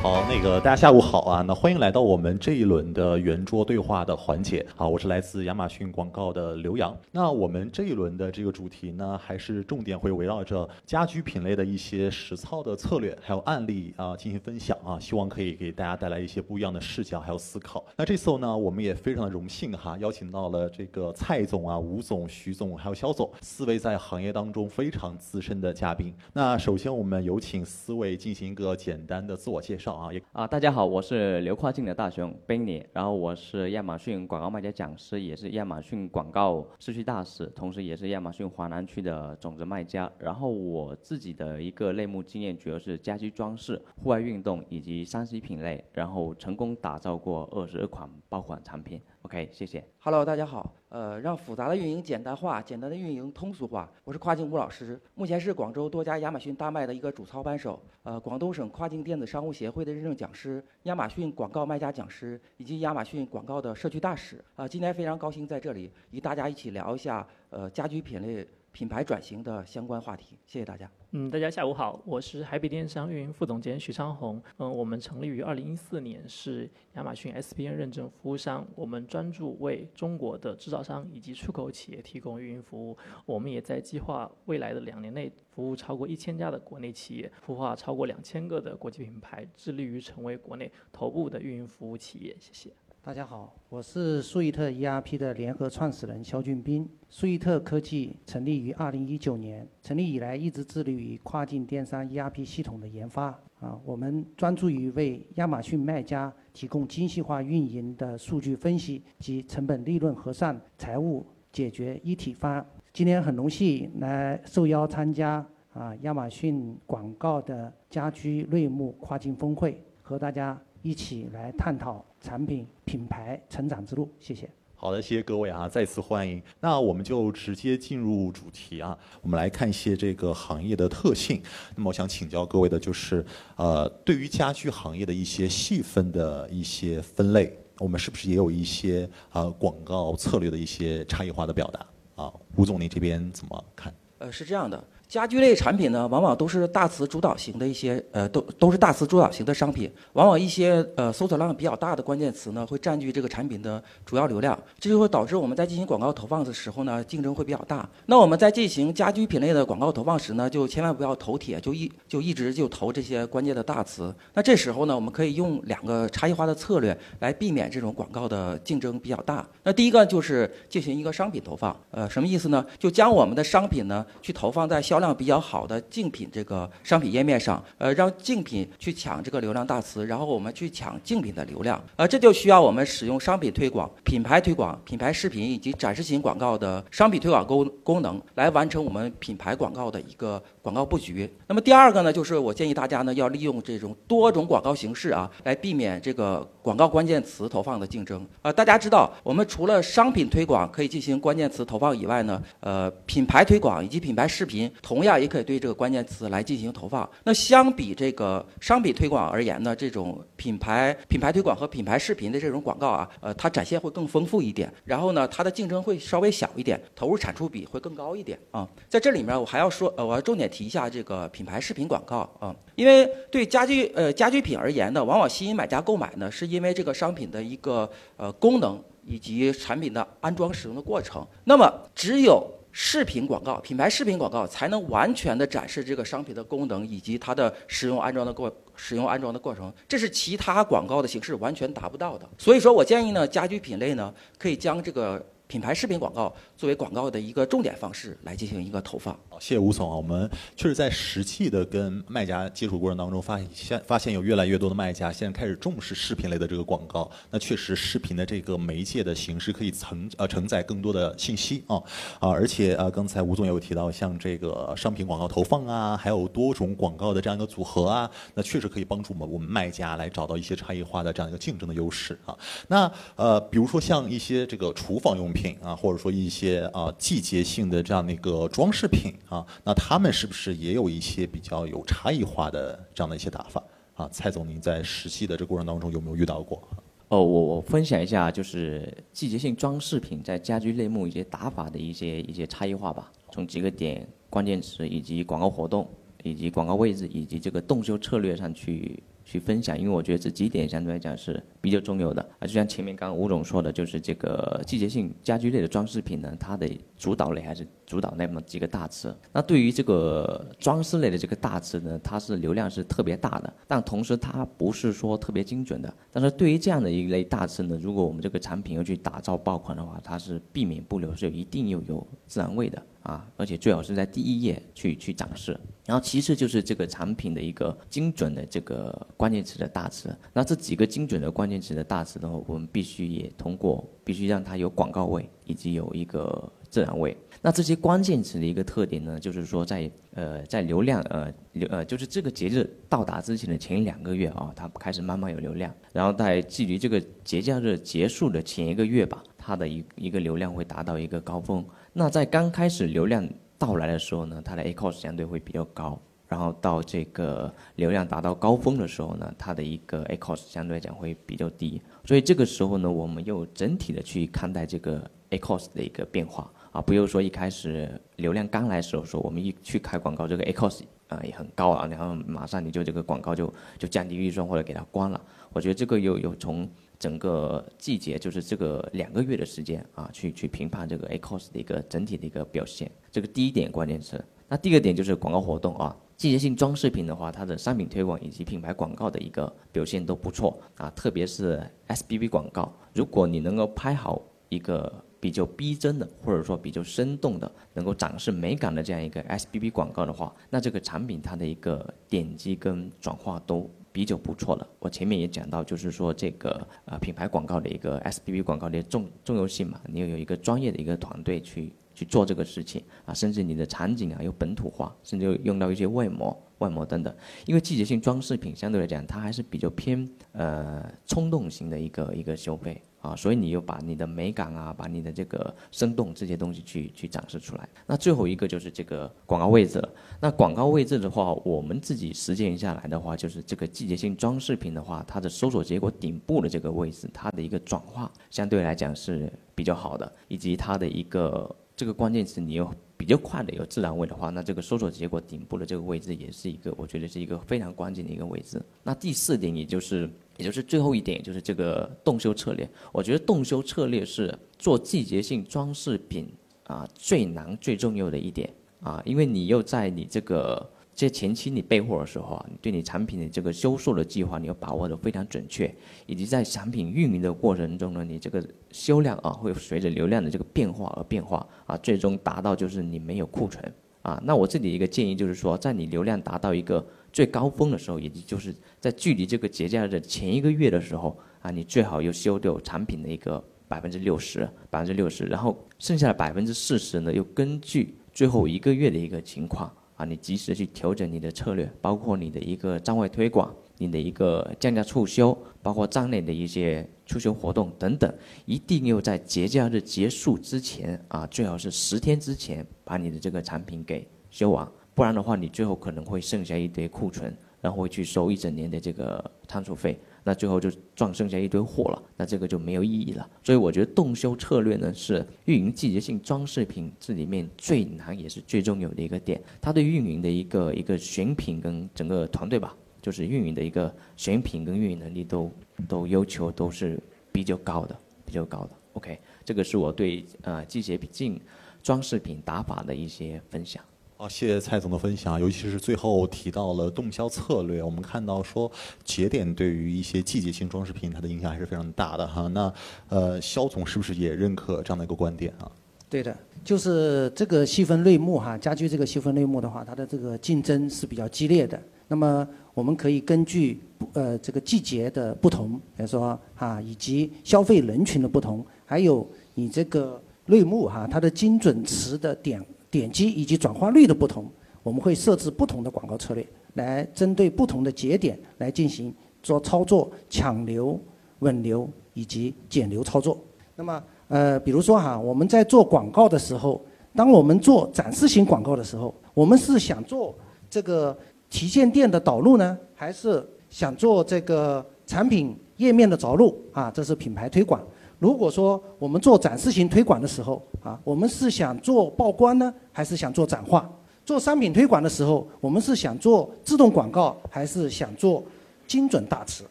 好，那个大家下午好啊！那欢迎来到我们这一轮的圆桌对话的环节。好，我是来自亚马逊广告的刘洋。那我们这一轮的这个主题呢，还是重点会围绕着家居品类的一些实操的策略，还有案例啊进行分享啊，希望可以给大家带来一些不一样的视角还有思考。那这次呢，我们也非常的荣幸哈，邀请到了这个蔡总啊、吴总、徐总还有肖总四位在行业当中非常资深的嘉宾。那首先我们有请四位进行一个简单的自我介绍。啊，啊，大家好，我是刘跨境的大熊 Benny，然后我是亚马逊广告卖家讲师，也是亚马逊广告社区大使，同时也是亚马逊华南区的种子卖家。然后我自己的一个类目经验主要是家居装饰、户外运动以及三 C 品类，然后成功打造过二十二款爆款产品。OK，谢谢。Hello，大家好。呃，让复杂的运营简单化，简单的运营通俗化。我是跨境吴老师，目前是广州多家亚马逊大卖的一个主操班手。呃，广东省跨境电子商务协会的认证讲师，亚马逊广告卖家讲师，以及亚马逊广告的社区大使。啊，今天非常高兴在这里与大家一起聊一下呃家居品类。品牌转型的相关话题，谢谢大家。嗯，大家下午好，我是海比电商运营副总监徐昌红。嗯，我们成立于二零一四年，是亚马逊 SPN 认证服务商。我们专注为中国的制造商以及出口企业提供运营服务。我们也在计划未来的两年内服务超过一千家的国内企业，孵化超过两千个的国际品牌，致力于成为国内头部的运营服务企业。谢谢。大家好，我是数易特 ERP 的联合创始人肖俊斌。数易特科技成立于2019年，成立以来一直致力于跨境电商 ERP 系统的研发。啊，我们专注于为亚马逊卖家提供精细化运营的数据分析及成本利润核算、财务解决一体化。今天很荣幸来受邀参加啊亚马逊广告的家居类目跨境峰会，和大家。一起来探讨产品品牌成长之路，谢谢。好的，谢谢各位啊，再次欢迎。那我们就直接进入主题啊，我们来看一些这个行业的特性。那么我想请教各位的就是，呃，对于家居行业的一些细分的一些分类，我们是不是也有一些呃广告策略的一些差异化的表达啊？吴总，您这边怎么看？呃，是这样的。家居类产品呢，往往都是大词主导型的一些，呃，都都是大词主导型的商品。往往一些呃搜索量比较大的关键词呢，会占据这个产品的主要流量，这就会导致我们在进行广告投放的时候呢，竞争会比较大。那我们在进行家居品类的广告投放时呢，就千万不要投铁，就一就一直就投这些关键的大词。那这时候呢，我们可以用两个差异化的策略来避免这种广告的竞争比较大。那第一个就是进行一个商品投放，呃，什么意思呢？就将我们的商品呢去投放在销销量比较好的竞品这个商品页面上，呃，让竞品去抢这个流量大词，然后我们去抢竞品的流量，呃，这就需要我们使用商品推广、品牌推广、品牌视频以及展示型广告的商品推广功功能来完成我们品牌广告的一个广告布局。那么第二个呢，就是我建议大家呢要利用这种多种广告形式啊，来避免这个广告关键词投放的竞争。呃，大家知道，我们除了商品推广可以进行关键词投放以外呢，呃，品牌推广以及品牌视频。同样也可以对这个关键词来进行投放。那相比这个商品推广而言呢，这种品牌品牌推广和品牌视频的这种广告啊，呃，它展现会更丰富一点。然后呢，它的竞争会稍微小一点，投入产出比会更高一点啊。在这里面，我还要说，呃，我要重点提一下这个品牌视频广告啊，因为对家居呃家居品而言呢，往往吸引买家购买呢，是因为这个商品的一个呃功能以及产品的安装使用的过程。那么只有视频广告、品牌视频广告才能完全的展示这个商品的功能以及它的使用安装的过使用安装的过程，这是其他广告的形式完全达不到的。所以说我建议呢，家居品类呢可以将这个。品牌视频广告作为广告的一个重点方式来进行一个投放。谢谢吴总啊，我们确实在实际的跟卖家接触过程当中，发现发现有越来越多的卖家现在开始重视视频类的这个广告。那确实，视频的这个媒介的形式可以承呃承载更多的信息啊啊，而且啊，刚才吴总也有提到，像这个商品广告投放啊，还有多种广告的这样一个组合啊，那确实可以帮助我们我们卖家来找到一些差异化的这样一个竞争的优势啊。那呃，比如说像一些这个厨房用品。品啊，或者说一些啊季节性的这样的一个装饰品啊，那他们是不是也有一些比较有差异化的这样的一些打法啊？蔡总，您在实际的这过程当中有没有遇到过？哦，我我分享一下，就是季节性装饰品在家居类目一些打法的一些一些差异化吧。从几个点、关键词以及广告活动以及广告位置以及这个动销策略上去。去分享，因为我觉得这几点相对来讲是比较重要的啊。就像前面刚刚吴总说的，就是这个季节性家居类的装饰品呢，它的主导类还是主导那么几个大词。那对于这个装饰类的这个大词呢，它是流量是特别大的，但同时它不是说特别精准的。但是对于这样的一类大词呢，如果我们这个产品要去打造爆款的话，它是避免不了，是有一定要有自然味的。啊，而且最好是在第一页去去展示，然后其次就是这个产品的一个精准的这个关键词的大词。那这几个精准的关键词的大词的话，我们必须也通过，必须让它有广告位以及有一个自然位。那这些关键词的一个特点呢，就是说在呃在流量呃流呃就是这个节日到达之前的前两个月啊，它开始慢慢有流量，然后在距离这个节假日结束的前一个月吧，它的一一个流量会达到一个高峰。那在刚开始流量到来的时候呢，它的 A cost 相对会比较高，然后到这个流量达到高峰的时候呢，它的一个 A cost 相对来讲会比较低。所以这个时候呢，我们又整体的去看待这个 A cost 的一个变化啊，不是说一开始流量刚来的时候说我们一去开广告，这个 A cost 啊也很高啊，然后马上你就这个广告就就降低预算或者给它关了。我觉得这个又有从。整个季节就是这个两个月的时间啊，去去评判这个 A Cos 的一个整体的一个表现。这个第一点关键词。那第二点就是广告活动啊，季节性装饰品的话，它的商品推广以及品牌广告的一个表现都不错啊，特别是 SBB 广告，如果你能够拍好一个比较逼真的，或者说比较生动的，能够展示美感的这样一个 SBB 广告的话，那这个产品它的一个点击跟转化都。比较不错的，我前面也讲到，就是说这个呃品牌广告的一个 SBB 广告的重重要性嘛，你要有一个专业的一个团队去去做这个事情啊，甚至你的场景啊有本土化，甚至用到一些外模、外模等等。因为季节性装饰品相对来讲，它还是比较偏呃冲动型的一个一个消费。啊，所以你又把你的美感啊，把你的这个生动这些东西去去展示出来。那最后一个就是这个广告位置了。那广告位置的话，我们自己实践下来的话，就是这个季节性装饰品的话，它的搜索结果顶部的这个位置，它的一个转化相对来讲是比较好的，以及它的一个这个关键词你又比较快的有自然位的话，那这个搜索结果顶部的这个位置也是一个，我觉得是一个非常关键的一个位置。那第四点，也就是。也就是最后一点，就是这个动修策略。我觉得动修策略是做季节性装饰品啊最难、最重要的一点啊，因为你又在你这个这前期你备货的时候啊，你对你产品的这个销售的计划你要把握的非常准确，以及在产品运营的过程中呢，你这个销量啊会随着流量的这个变化而变化啊，最终达到就是你没有库存啊。那我这里一个建议就是说，在你流量达到一个最高峰的时候，也就是在距离这个节假日的前一个月的时候啊，你最好又修掉产品的一个百分之六十，百分之六十，然后剩下的百分之四十呢，又根据最后一个月的一个情况啊，你及时去调整你的策略，包括你的一个站外推广，你的一个降价促销，包括站内的一些促销活动等等，一定要在节假日结束之前啊，最好是十天之前把你的这个产品给修完。不然的话，你最后可能会剩下一堆库存，然后会去收一整年的这个仓储费，那最后就撞剩下一堆货了，那这个就没有意义了。所以我觉得动销策略呢是运营季节性装饰品这里面最难也是最重要的一个点，它对运营的一个一个选品跟整个团队吧，就是运营的一个选品跟运营能力都都要求都是比较高的，比较高的。OK，这个是我对呃季节性装饰品打法的一些分享。好，谢谢蔡总的分享，尤其是最后提到了动销策略。我们看到说节点对于一些季节性装饰品，它的影响还是非常大的哈。那呃，肖总是不是也认可这样的一个观点啊？对的，就是这个细分类目哈，家居这个细分类目的话，它的这个竞争是比较激烈的。那么我们可以根据呃这个季节的不同，比如说哈，以及消费人群的不同，还有你这个类目哈，它的精准词的点。点击以及转化率的不同，我们会设置不同的广告策略，来针对不同的节点来进行做操作，抢流、稳流以及减流操作。那么，呃，比如说哈，我们在做广告的时候，当我们做展示型广告的时候，我们是想做这个旗舰店的导入呢，还是想做这个产品页面的着陆啊？这是品牌推广。如果说我们做展示型推广的时候，啊，我们是想做曝光呢，还是想做展化？做商品推广的时候，我们是想做自动广告，还是想做精准大词，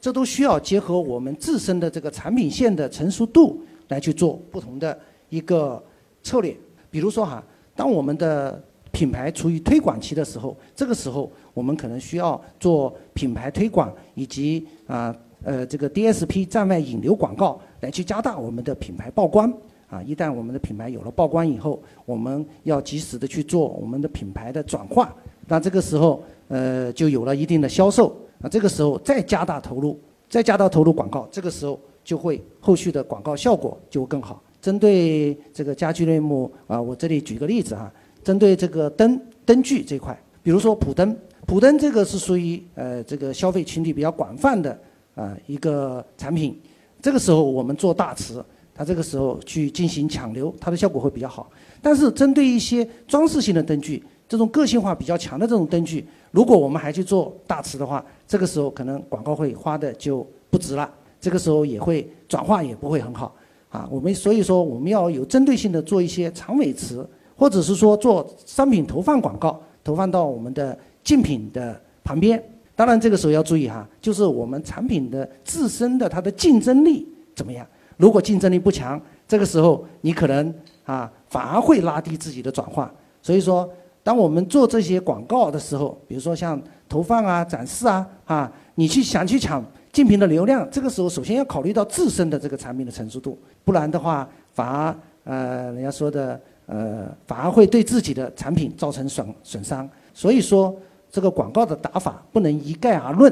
这都需要结合我们自身的这个产品线的成熟度来去做不同的一个策略。比如说哈，当我们的品牌处于推广期的时候，这个时候我们可能需要做品牌推广以及啊呃这个 DSP 站外引流广告来去加大我们的品牌曝光。啊，一旦我们的品牌有了曝光以后，我们要及时的去做我们的品牌的转化。那这个时候，呃，就有了一定的销售。那这个时候再加大投入，再加大投入广告，这个时候就会后续的广告效果就更好。针对这个家居类目啊，我这里举个例子哈，针对这个灯灯具这块，比如说普灯，普灯这个是属于呃这个消费群体比较广泛的啊一个产品。这个时候我们做大词。它这个时候去进行抢流，它的效果会比较好。但是针对一些装饰性的灯具，这种个性化比较强的这种灯具，如果我们还去做大词的话，这个时候可能广告会花的就不值了。这个时候也会转化也不会很好啊。我们所以说我们要有针对性的做一些长尾词，或者是说做商品投放广告，投放到我们的竞品的旁边。当然这个时候要注意哈，就是我们产品的自身的它的竞争力怎么样。如果竞争力不强，这个时候你可能啊反而会拉低自己的转化。所以说，当我们做这些广告的时候，比如说像投放啊、展示啊，啊，你去想去抢竞品的流量，这个时候首先要考虑到自身的这个产品的成熟度，不然的话反而呃人家说的呃反而会对自己的产品造成损损伤。所以说，这个广告的打法不能一概而论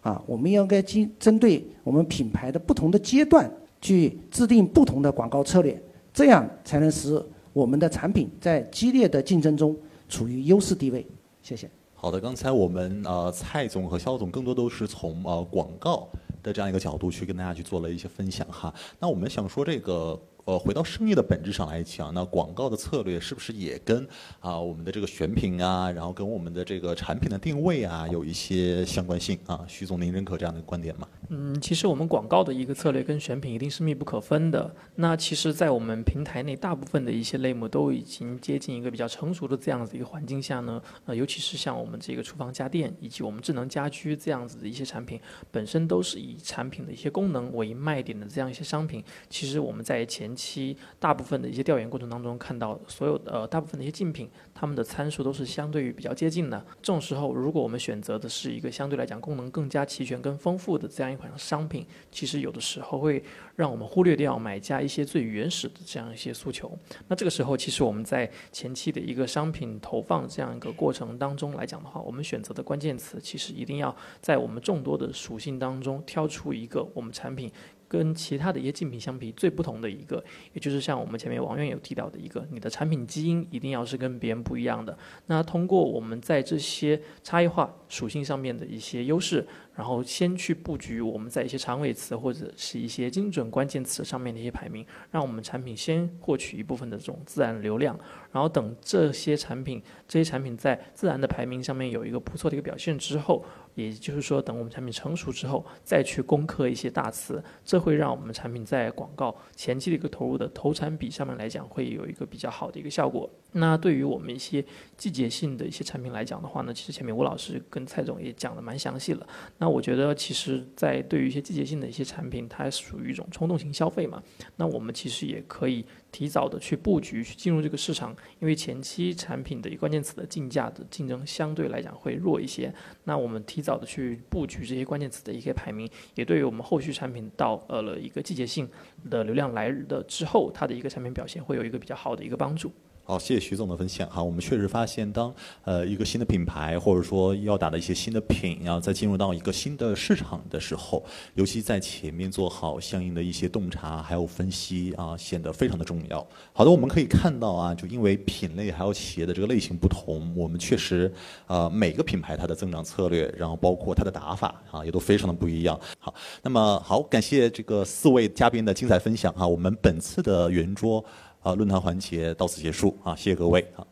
啊，我们应该经针对我们品牌的不同的阶段。去制定不同的广告策略，这样才能使我们的产品在激烈的竞争中处于优势地位。谢谢。好的，刚才我们呃蔡总和肖总更多都是从呃广告的这样一个角度去跟大家去做了一些分享哈。那我们想说这个。呃，回到生意的本质上来讲，那广告的策略是不是也跟啊我们的这个选品啊，然后跟我们的这个产品的定位啊有一些相关性啊？徐总，您认可这样的观点吗？嗯，其实我们广告的一个策略跟选品一定是密不可分的。那其实，在我们平台内，大部分的一些类目都已经接近一个比较成熟的这样子一个环境下呢，呃，尤其是像我们这个厨房家电以及我们智能家居这样子的一些产品，本身都是以产品的一些功能为卖点的这样一些商品，其实我们在前。期大部分的一些调研过程当中，看到所有的呃大部分的一些竞品，他们的参数都是相对于比较接近的。这种时候，如果我们选择的是一个相对来讲功能更加齐全、更丰富的这样一款商品，其实有的时候会让我们忽略掉买家一些最原始的这样一些诉求。那这个时候，其实我们在前期的一个商品投放这样一个过程当中来讲的话，我们选择的关键词其实一定要在我们众多的属性当中挑出一个我们产品。跟其他的一些竞品相比，最不同的一个，也就是像我们前面王院有提到的一个，你的产品基因一定要是跟别人不一样的。那通过我们在这些差异化属性上面的一些优势。然后先去布局我们在一些长尾词或者是一些精准关键词上面的一些排名，让我们产品先获取一部分的这种自然流量，然后等这些产品这些产品在自然的排名上面有一个不错的一个表现之后，也就是说等我们产品成熟之后再去攻克一些大词，这会让我们产品在广告前期的一个投入的投产比上面来讲会有一个比较好的一个效果。那对于我们一些季节性的一些产品来讲的话呢，其实前面吴老师跟蔡总也讲的蛮详细了。那我觉得，其实，在对于一些季节性的一些产品，它属于一种冲动型消费嘛。那我们其实也可以提早的去布局，去进入这个市场，因为前期产品的一个关键词的竞价的竞争相对来讲会弱一些。那我们提早的去布局这些关键词的一些排名，也对于我们后续产品到呃了一个季节性的流量来的之后，它的一个产品表现会有一个比较好的一个帮助。好，谢谢徐总的分享哈。我们确实发现，当呃一个新的品牌或者说要打的一些新的品，然后再进入到一个新的市场的时候，尤其在前面做好相应的一些洞察还有分析啊，显得非常的重要。好的，我们可以看到啊，就因为品类还有企业的这个类型不同，我们确实呃每个品牌它的增长策略，然后包括它的打法啊，也都非常的不一样。好，那么好，感谢这个四位嘉宾的精彩分享哈。我们本次的圆桌。好，论坛环节到此结束啊！谢谢各位啊。